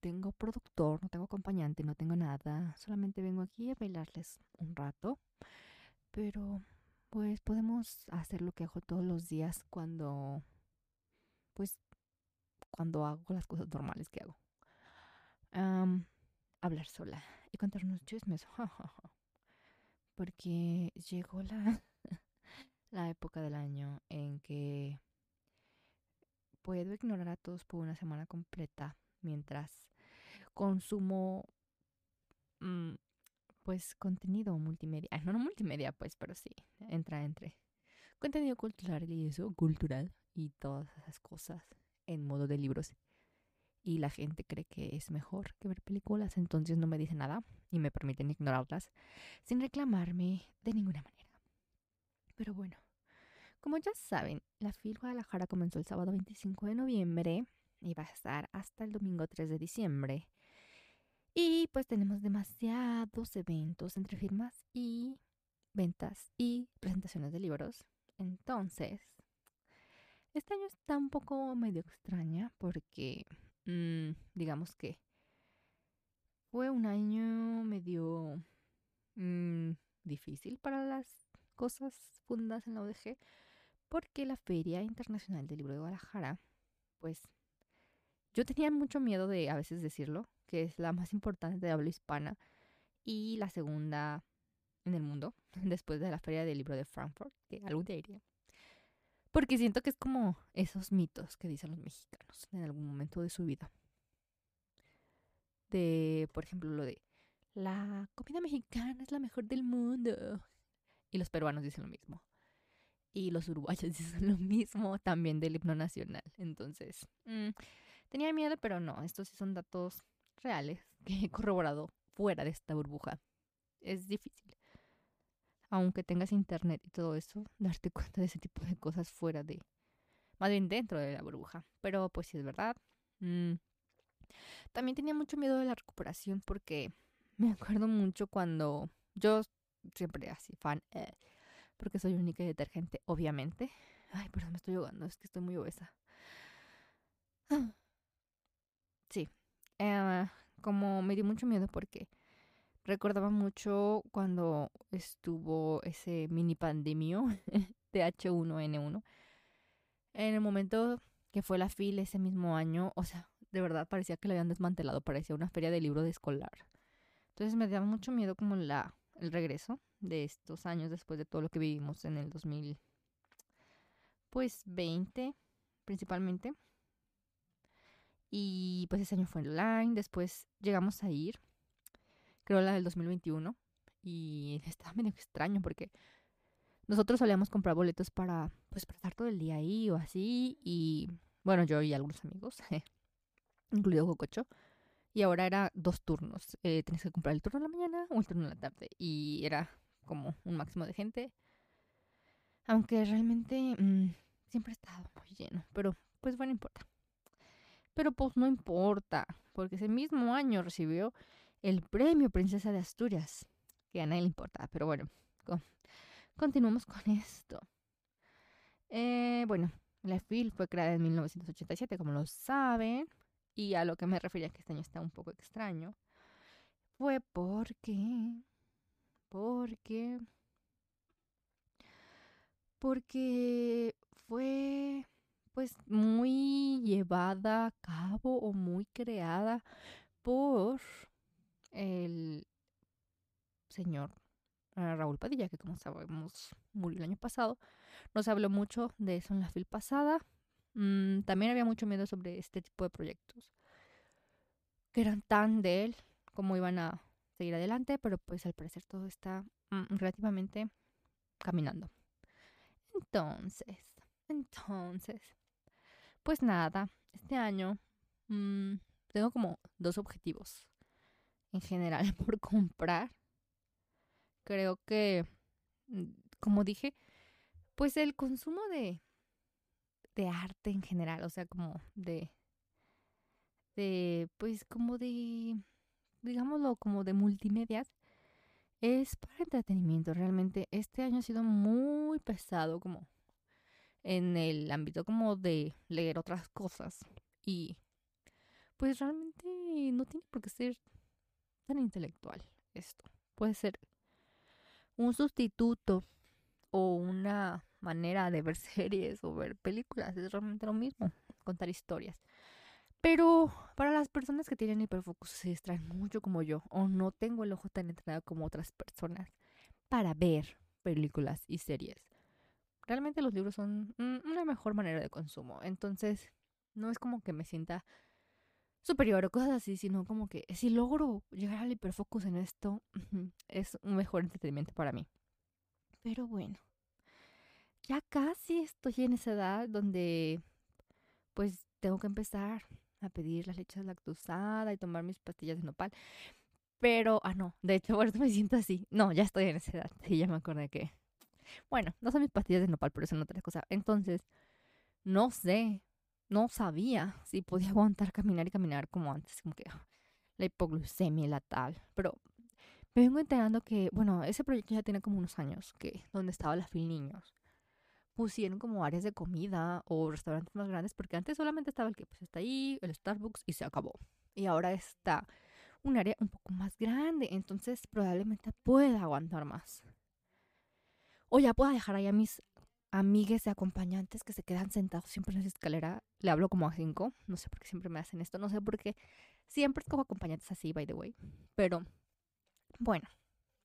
tengo productor, no tengo acompañante, no tengo nada. Solamente vengo aquí a bailarles un rato. Pero pues podemos hacer lo que hago todos los días cuando pues cuando hago las cosas normales que hago. hablar sola y contarnos chismes. Porque llegó la la época del año en que puedo ignorar a todos por una semana completa mientras consumo mm, pues contenido multimedia. No, no multimedia pues, pero sí, entra entre contenido cultural y eso, cultural y todas esas cosas en modo de libros. Y la gente cree que es mejor que ver películas, entonces no me dice nada y me permiten ignorarlas sin reclamarme de ninguna manera. Pero bueno, como ya saben, la FIL Guadalajara comenzó el sábado 25 de noviembre y va a estar hasta el domingo 3 de diciembre. Y pues tenemos demasiados eventos entre firmas y ventas y presentaciones de libros. Entonces, este año está un poco medio extraña porque, mm, digamos que fue un año medio mm, difícil para las cosas fundadas en la ODG porque la Feria Internacional del Libro de Guadalajara, pues yo tenía mucho miedo de a veces decirlo, que es la más importante de habla hispana y la segunda en el mundo, después de la Feria del Libro de Frankfurt, que algún día iría. Porque siento que es como esos mitos que dicen los mexicanos en algún momento de su vida. De, por ejemplo, lo de la comida mexicana es la mejor del mundo. Y los peruanos dicen lo mismo y los uruguayos dicen lo mismo también del himno nacional. Entonces, mm, tenía miedo, pero no, estos sí son datos reales que he corroborado fuera de esta burbuja. Es difícil. Aunque tengas internet y todo eso, darte cuenta de ese tipo de cosas fuera de, más bien dentro de la burbuja. Pero pues sí es verdad. Mm, también tenía mucho miedo de la recuperación porque me acuerdo mucho cuando yo siempre así fan eh, porque soy única y detergente, obviamente. Ay, perdón, me estoy ahogando, es que estoy muy obesa. Eh, como me dio mucho miedo porque recordaba mucho cuando estuvo ese mini pandemio de H1N1. En el momento que fue la fila ese mismo año, o sea, de verdad parecía que lo habían desmantelado, parecía una feria de libro de escolar. Entonces me daba mucho miedo como la, el regreso de estos años después de todo lo que vivimos en el 2000, pues 20 principalmente. Y pues ese año fue online, después llegamos a ir, creo la del 2021, y estaba medio extraño porque nosotros solíamos comprar boletos para pues para estar todo el día ahí o así, y bueno, yo y algunos amigos, incluido Cococho. Y ahora era dos turnos. Eh, que comprar el turno en la mañana o el turno en la tarde. Y era como un máximo de gente. Aunque realmente mm, siempre ha estado muy lleno. Pero pues bueno, importa. Pero pues no importa. Porque ese mismo año recibió el premio Princesa de Asturias. Que a nadie le importa. Pero bueno, continuamos con esto. Eh, bueno, la FIL fue creada en 1987, como lo saben. Y a lo que me refería que este año está un poco extraño. Fue porque porque porque fue pues muy llevada a cabo o muy creada por el señor eh, Raúl Padilla, que como sabemos murió el año pasado. Nos habló mucho de eso en la fil pasada. Mm, también había mucho miedo sobre este tipo de proyectos que eran tan de él como iban a seguir adelante, pero pues al parecer todo está mm, relativamente caminando. Entonces, entonces, pues nada, este año mm, tengo como dos objetivos en general por comprar. Creo que, mm, como dije, pues el consumo de, de arte en general, o sea, como de, de, pues como de digámoslo, como de multimedias, es para entretenimiento. Realmente este año ha sido muy pesado como en el ámbito como de leer otras cosas. Y pues realmente no tiene por qué ser tan intelectual esto. Puede ser un sustituto o una manera de ver series o ver películas. Es realmente lo mismo, contar historias. Pero para las personas que tienen hiperfocus se distraen mucho como yo o no tengo el ojo tan entrenado como otras personas para ver películas y series. Realmente los libros son una mejor manera de consumo. Entonces, no es como que me sienta superior o cosas así, sino como que si logro llegar al hiperfocus en esto, es un mejor entretenimiento para mí. Pero bueno, ya casi estoy en esa edad donde pues tengo que empezar a pedir las leches lactosada y tomar mis pastillas de nopal. Pero, ah, no, de hecho, ahora me siento así. No, ya estoy en esa edad. Sí, ya me acordé que. Bueno, no son mis pastillas de nopal, pero son otras cosas. Entonces, no sé, no sabía si podía aguantar caminar y caminar como antes, como que ah, la hipoglucemia y la tal. Pero me vengo enterando que, bueno, ese proyecto ya tiene como unos años, que donde estaba la Fil Niños pusieron como áreas de comida o restaurantes más grandes, porque antes solamente estaba el que pues está ahí, el Starbucks y se acabó. Y ahora está un área un poco más grande, entonces probablemente pueda aguantar más. O ya pueda dejar ahí a mis amigues y acompañantes que se quedan sentados siempre en esa escalera. Le hablo como a cinco, no sé por qué siempre me hacen esto, no sé por qué siempre escojo acompañantes así, by the way. Pero bueno,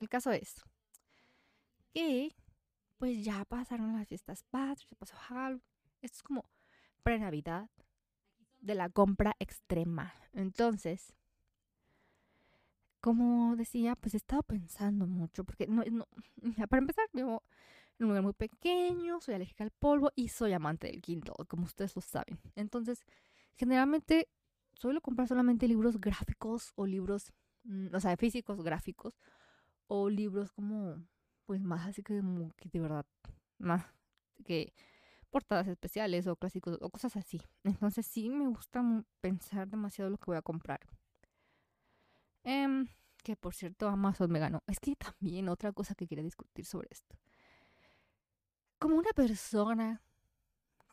el caso es que pues ya pasaron las fiestas patrias, pasó Halloween. Esto es como pre-Navidad de la compra extrema. Entonces, como decía, pues he estado pensando mucho, porque no, no, para empezar, vivo en un lugar muy pequeño, soy alérgica al polvo y soy amante del Kindle, como ustedes lo saben. Entonces, generalmente suelo comprar solamente libros gráficos o libros, mm, o sea, físicos gráficos o libros como pues más así como que de verdad, más que portadas especiales o clásicos o cosas así. Entonces sí me gusta pensar demasiado lo que voy a comprar. Em, que por cierto Amazon me ganó. Es que también otra cosa que quería discutir sobre esto. Como una persona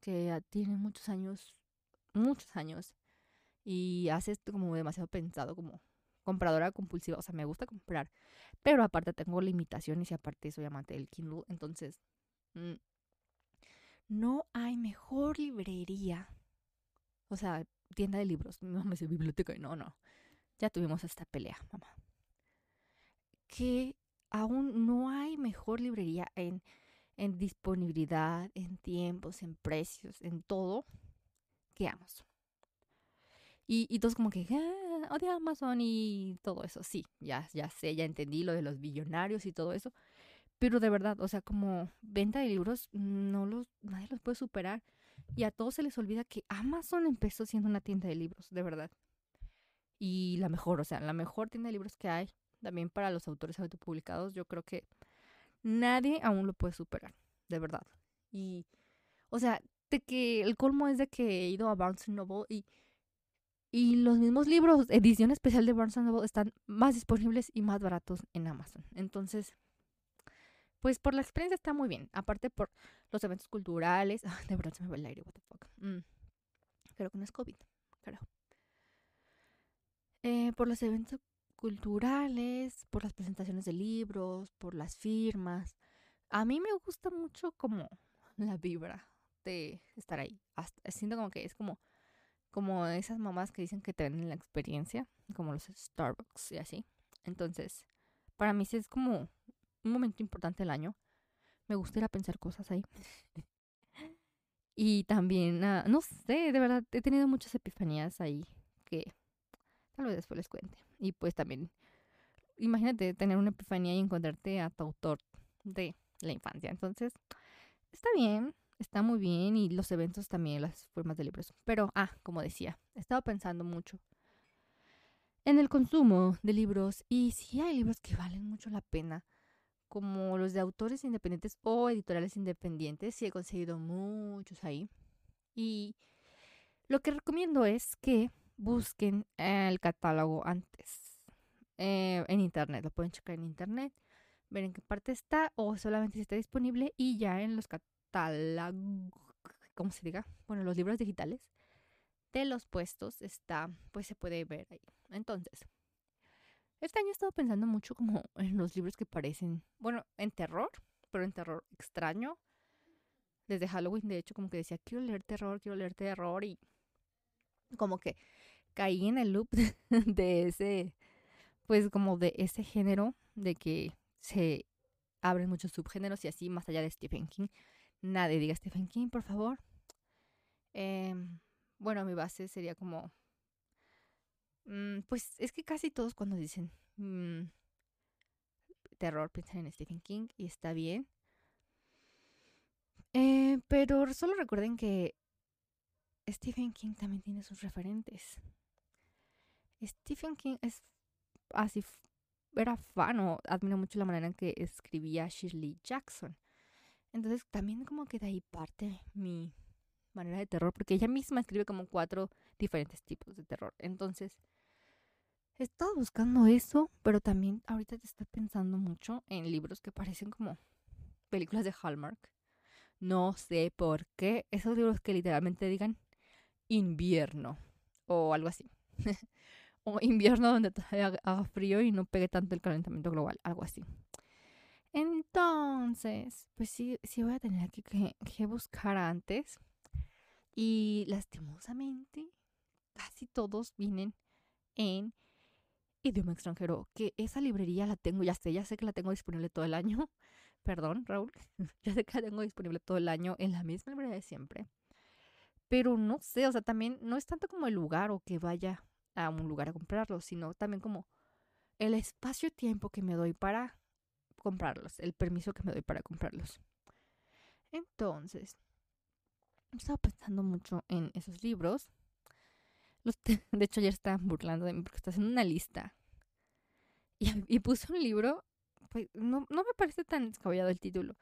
que tiene muchos años, muchos años, y hace esto como demasiado pensado, como compradora compulsiva, o sea, me gusta comprar, pero aparte tengo limitaciones y aparte soy amante del Kindle, entonces mm, no hay mejor librería, o sea, tienda de libros, no me dice biblioteca, no, no, ya tuvimos esta pelea, mamá, que aún no hay mejor librería en, en disponibilidad, en tiempos, en precios, en todo que Amazon. Y, y todos como que, ah, odio Amazon y todo eso. Sí, ya, ya sé, ya entendí lo de los billonarios y todo eso. Pero de verdad, o sea, como venta de libros, no los, nadie los puede superar. Y a todos se les olvida que Amazon empezó siendo una tienda de libros, de verdad. Y la mejor, o sea, la mejor tienda de libros que hay, también para los autores autopublicados, yo creo que nadie aún lo puede superar, de verdad. Y, o sea, de que el colmo es de que he ido a Barnes Noble y y los mismos libros, edición especial de Barnes Noble, están más disponibles y más baratos en Amazon. Entonces, pues por la experiencia está muy bien. Aparte por los eventos culturales. de verdad se me va el aire, what the fuck. Mm. Creo que no es COVID, claro. Eh, por los eventos culturales, por las presentaciones de libros, por las firmas. A mí me gusta mucho como la vibra de estar ahí. siento como que es como como esas mamás que dicen que te ven la experiencia, como los Starbucks y así. Entonces, para mí sí es como un momento importante del año. Me gusta ir a pensar cosas ahí. y también, ah, no sé, de verdad, he tenido muchas epifanías ahí que tal vez después les cuente. Y pues también, imagínate tener una epifanía y encontrarte a tu autor de la infancia. Entonces, está bien, está muy bien y los eventos también, las formas de libros. Pero, ah, como decía, he estado pensando mucho en el consumo de libros y sí hay libros que valen mucho la pena, como los de autores independientes o editoriales independientes. Sí he conseguido muchos ahí. Y lo que recomiendo es que busquen el catálogo antes eh, en internet. Lo pueden checar en internet. ver en qué parte está o solamente si está disponible y ya en los catálogos, ¿cómo se diga? Bueno, los libros digitales de los puestos está, pues se puede ver ahí. Entonces, este año he estado pensando mucho como en los libros que parecen, bueno, en terror, pero en terror extraño. Desde Halloween, de hecho, como que decía, quiero leer terror, quiero leer terror y como que caí en el loop de ese, pues como de ese género, de que se abren muchos subgéneros y así más allá de Stephen King. Nadie diga Stephen King, por favor. Em, bueno, mi base sería como... Mm, pues es que casi todos cuando dicen mm, terror piensan en Stephen King y está bien. Eh, pero solo recuerden que Stephen King también tiene sus referentes. Stephen King es así, era fan o admiro mucho la manera en que escribía Shirley Jackson. Entonces también como que de ahí parte mi manera de terror, porque ella misma escribe como cuatro diferentes tipos de terror. Entonces, he estado buscando eso, pero también ahorita te estoy pensando mucho en libros que parecen como películas de Hallmark. No sé por qué. Esos libros que literalmente digan invierno o algo así. o invierno donde haga frío y no pegue tanto el calentamiento global, algo así. Entonces, pues sí, sí voy a tener que, que, buscar antes. Y lastimosamente, casi todos vienen en idioma extranjero. Que esa librería la tengo, ya sé, ya sé que la tengo disponible todo el año. Perdón, Raúl. ya sé que la tengo disponible todo el año en la misma librería de siempre. Pero no sé, o sea, también no es tanto como el lugar o que vaya a un lugar a comprarlos, sino también como el espacio-tiempo que me doy para comprarlos, el permiso que me doy para comprarlos. Entonces, he estado pensando mucho en esos libros. Los de hecho, ayer estaban burlando de mí porque está haciendo una lista. Y, y puse un libro, pues no, no me parece tan descabellado el título,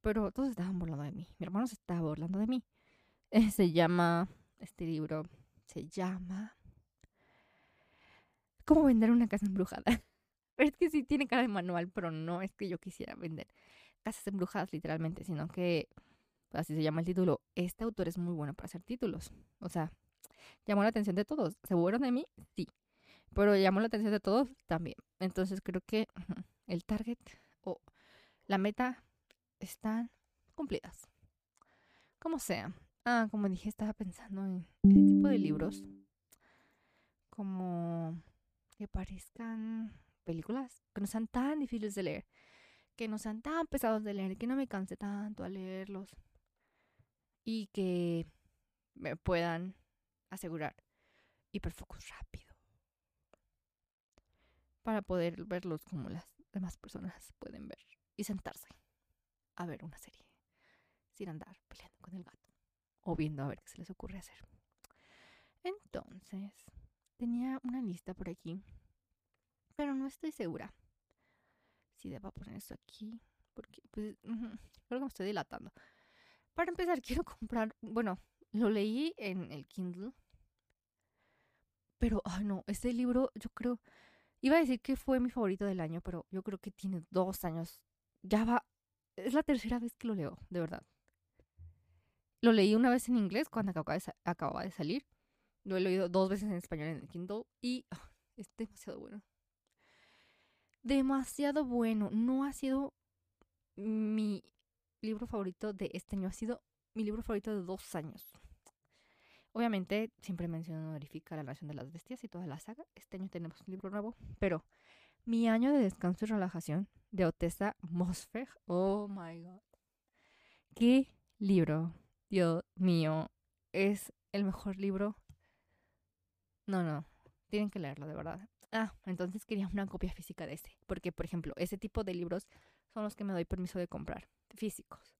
pero todos estaban burlando de mí. Mi hermano se estaba burlando de mí. Eh, se llama, este libro se llama ¿Cómo vender una casa embrujada? Pero es que sí tiene cara de manual, pero no es que yo quisiera vender casas embrujadas literalmente, sino que así se llama el título. Este autor es muy bueno para hacer títulos. O sea, llamó la atención de todos. ¿Se burlaron de mí? Sí. Pero llamó la atención de todos también. Entonces creo que el target o la meta están cumplidas. Como sea. Ah, como dije, estaba pensando en ese tipo de libros. Como que parezcan películas que no sean tan difíciles de leer, que no sean tan pesados de leer, que no me canse tanto a leerlos y que me puedan asegurar hiperfocus rápido para poder verlos como las demás personas pueden ver y sentarse a ver una serie sin andar peleando con el gato o viendo a ver qué se les ocurre hacer. Entonces, Tenía una lista por aquí, pero no estoy segura si debo poner esto aquí, porque pues creo que me estoy dilatando. Para empezar, quiero comprar, bueno, lo leí en el Kindle, pero, ay no, este libro yo creo, iba a decir que fue mi favorito del año, pero yo creo que tiene dos años. Ya va, es la tercera vez que lo leo, de verdad. Lo leí una vez en inglés cuando acababa de salir lo he leído dos veces en español en el Kindle y ah, es demasiado bueno. Demasiado bueno. No ha sido mi libro favorito de este año, ha sido mi libro favorito de dos años. Obviamente, siempre menciono honorifica La Nación de las Bestias y toda la saga. Este año tenemos un libro nuevo, pero mi año de descanso y relajación de Otessa Mosfeg. Oh my god. ¿Qué libro? Dios mío. Es el mejor libro no, no. Tienen que leerlo, de verdad. Ah, entonces quería una copia física de ese. Porque, por ejemplo, ese tipo de libros son los que me doy permiso de comprar. Físicos.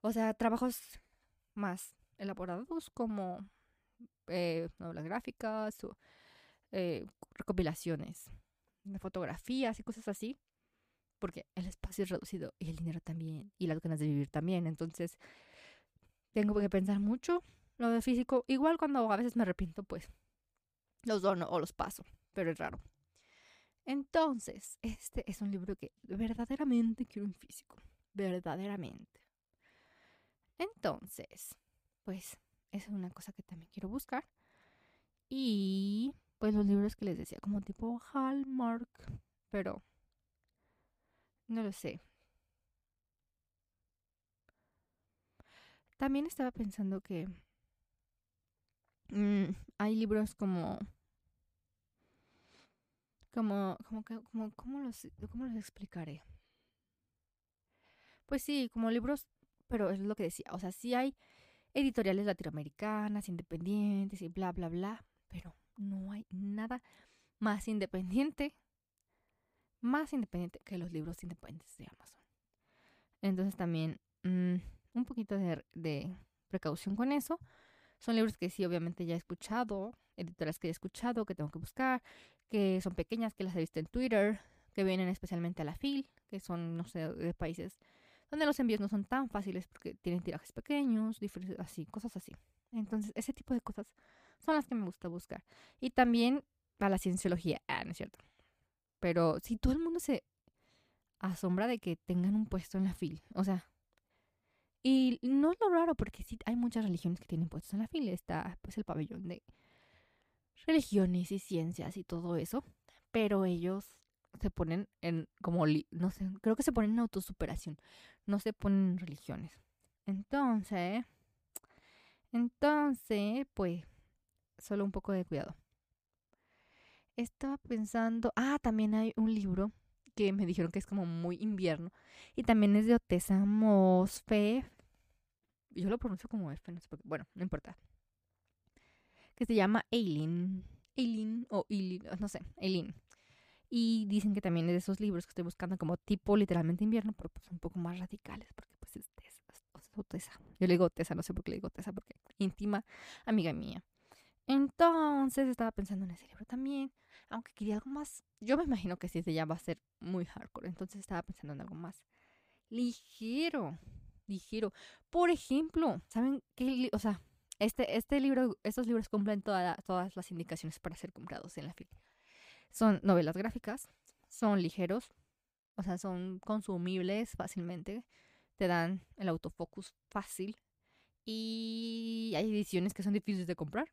O sea, trabajos más elaborados como eh, novelas gráficas o eh, recopilaciones de fotografías y cosas así. Porque el espacio es reducido y el dinero también y las ganas de vivir también. Entonces, tengo que pensar mucho lo de físico, igual cuando a veces me arrepiento, pues los dono o los paso, pero es raro. Entonces, este es un libro que verdaderamente quiero en físico. Verdaderamente. Entonces, pues, es una cosa que también quiero buscar. Y pues los libros que les decía, como tipo Hallmark, pero no lo sé. También estaba pensando que mm, hay libros como como como como cómo los cómo los explicaré. Pues sí, como libros, pero es lo que decía, o sea, sí hay editoriales latinoamericanas, independientes y bla bla bla, pero no hay nada más independiente, más independiente que los libros independientes de Amazon. Entonces también mm, un poquito de, precaución con eso. Son libros que sí, obviamente ya he escuchado, editoras que he escuchado, que tengo que buscar, que son pequeñas, que las he visto en Twitter, que vienen especialmente a la FIL, que son, no sé, de países donde los envíos no son tan fáciles porque tienen tirajes pequeños, así, cosas así. Entonces, ese tipo de cosas son las que me gusta buscar. Y también a la cienciología, ah, no es cierto. Pero si todo el mundo se asombra de que tengan un puesto en la FIL, o sea, y no es lo raro porque sí hay muchas religiones que tienen puestos en la FIL, está pues el pabellón de religiones y ciencias y todo eso, pero ellos se ponen en como no sé, creo que se ponen en autosuperación, no se ponen en religiones. Entonces, entonces, pues solo un poco de cuidado. Estaba pensando, ah, también hay un libro que me dijeron que es como muy invierno y también es de Otesa Mosfe. Yo lo pronuncio como F, no sé por qué. Bueno, no importa. Que se llama Eileen. Eileen o Eileen, no sé, Eileen. Y dicen que también es de esos libros que estoy buscando como tipo literalmente invierno, pero pues un poco más radicales, porque pues es Tesa, Otesa. Yo le digo Tesa, no sé por qué le digo Tesa, porque íntima amiga mía. Entonces estaba pensando en ese libro también, aunque quería algo más. Yo me imagino que si se ya va a ser muy hardcore, entonces estaba pensando en algo más ligero, ligero. Por ejemplo, ¿saben qué? O sea, este, este libro, estos libros cumplen todas las indicaciones para ser comprados en la fila. Son novelas gráficas, son ligeros, o sea, son consumibles fácilmente, te dan el autofocus fácil y hay ediciones que son difíciles de comprar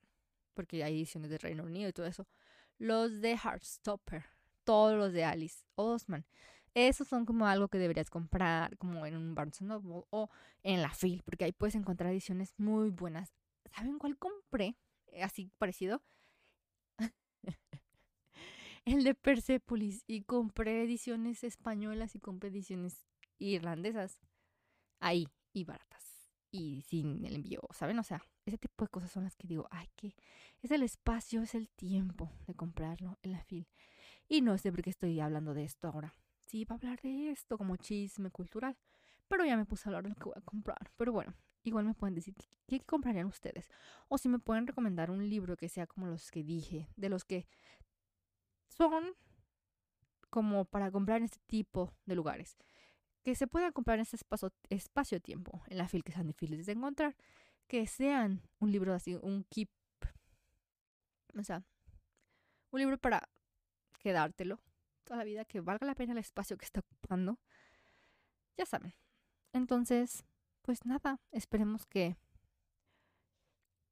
porque hay ediciones de Reino Unido y todo eso. Los de Heartstopper, todos los de Alice Osman. Esos son como algo que deberías comprar como en un Barnes Noble o en la FIL, porque ahí puedes encontrar ediciones muy buenas. ¿Saben cuál compré? Así parecido. el de Persepolis. Y compré ediciones españolas y compré ediciones irlandesas. Ahí, y baratas. Y sin el envío, ¿saben? O sea, ese tipo de cosas son las que digo, ay, que es el espacio, es el tiempo de comprarlo en la fil. Y no sé por qué estoy hablando de esto ahora. Sí, iba a hablar de esto como chisme cultural, pero ya me puse a hablar de lo que voy a comprar. Pero bueno, igual me pueden decir qué comprarían ustedes. O si me pueden recomendar un libro que sea como los que dije, de los que son como para comprar en este tipo de lugares. Que se puedan comprar en este espacio-tiempo, en la fil que sean difíciles de encontrar que sean un libro así, un keep, o sea, un libro para quedártelo toda la vida, que valga la pena el espacio que está ocupando. Ya saben. Entonces, pues nada, esperemos que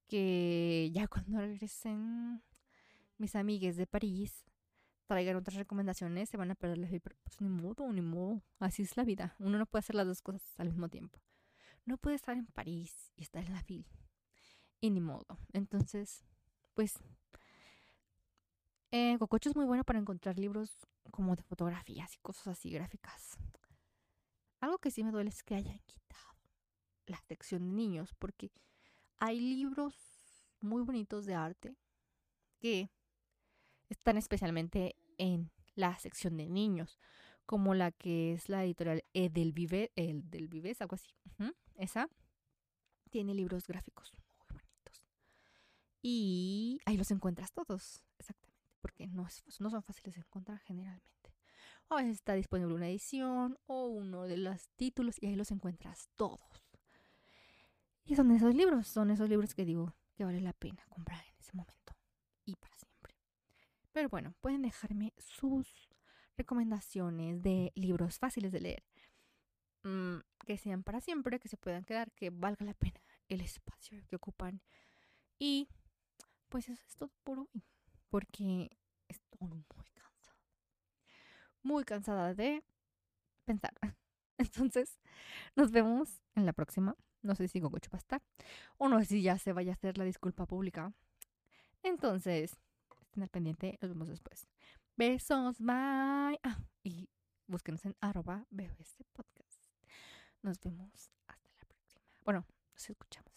que ya cuando regresen mis amigues de París traigan otras recomendaciones, se van a perder la vida, pues ni modo, ni modo, así es la vida. Uno no puede hacer las dos cosas al mismo tiempo no puede estar en París y estar en la fila. Y ni modo. Entonces, pues, eh, Cococho es muy bueno para encontrar libros como de fotografías y cosas así gráficas. Algo que sí me duele es que hayan quitado la sección de niños, porque hay libros muy bonitos de arte que están especialmente en la sección de niños, como la que es la editorial Edelvive, el del Vives, algo así. Esa tiene libros gráficos muy bonitos. Y ahí los encuentras todos, exactamente, porque no, no son fáciles de encontrar generalmente. A veces está disponible una edición o uno de los títulos y ahí los encuentras todos. Y son esos libros, son esos libros que digo que vale la pena comprar en ese momento y para. Pero bueno, pueden dejarme sus recomendaciones de libros fáciles de leer, mm, que sean para siempre, que se puedan quedar, que valga la pena el espacio que ocupan. Y pues eso es todo por hoy, porque estoy muy cansada. Muy cansada de pensar. Entonces, nos vemos en la próxima. No sé si Gogocho va a estar. O no sé si ya se vaya a hacer la disculpa pública. Entonces, estén al pendiente. Nos vemos después. Besos, bye. Ah, y búsquenos en arroba podcast. Nos vemos hasta la próxima. Bueno, nos escuchamos.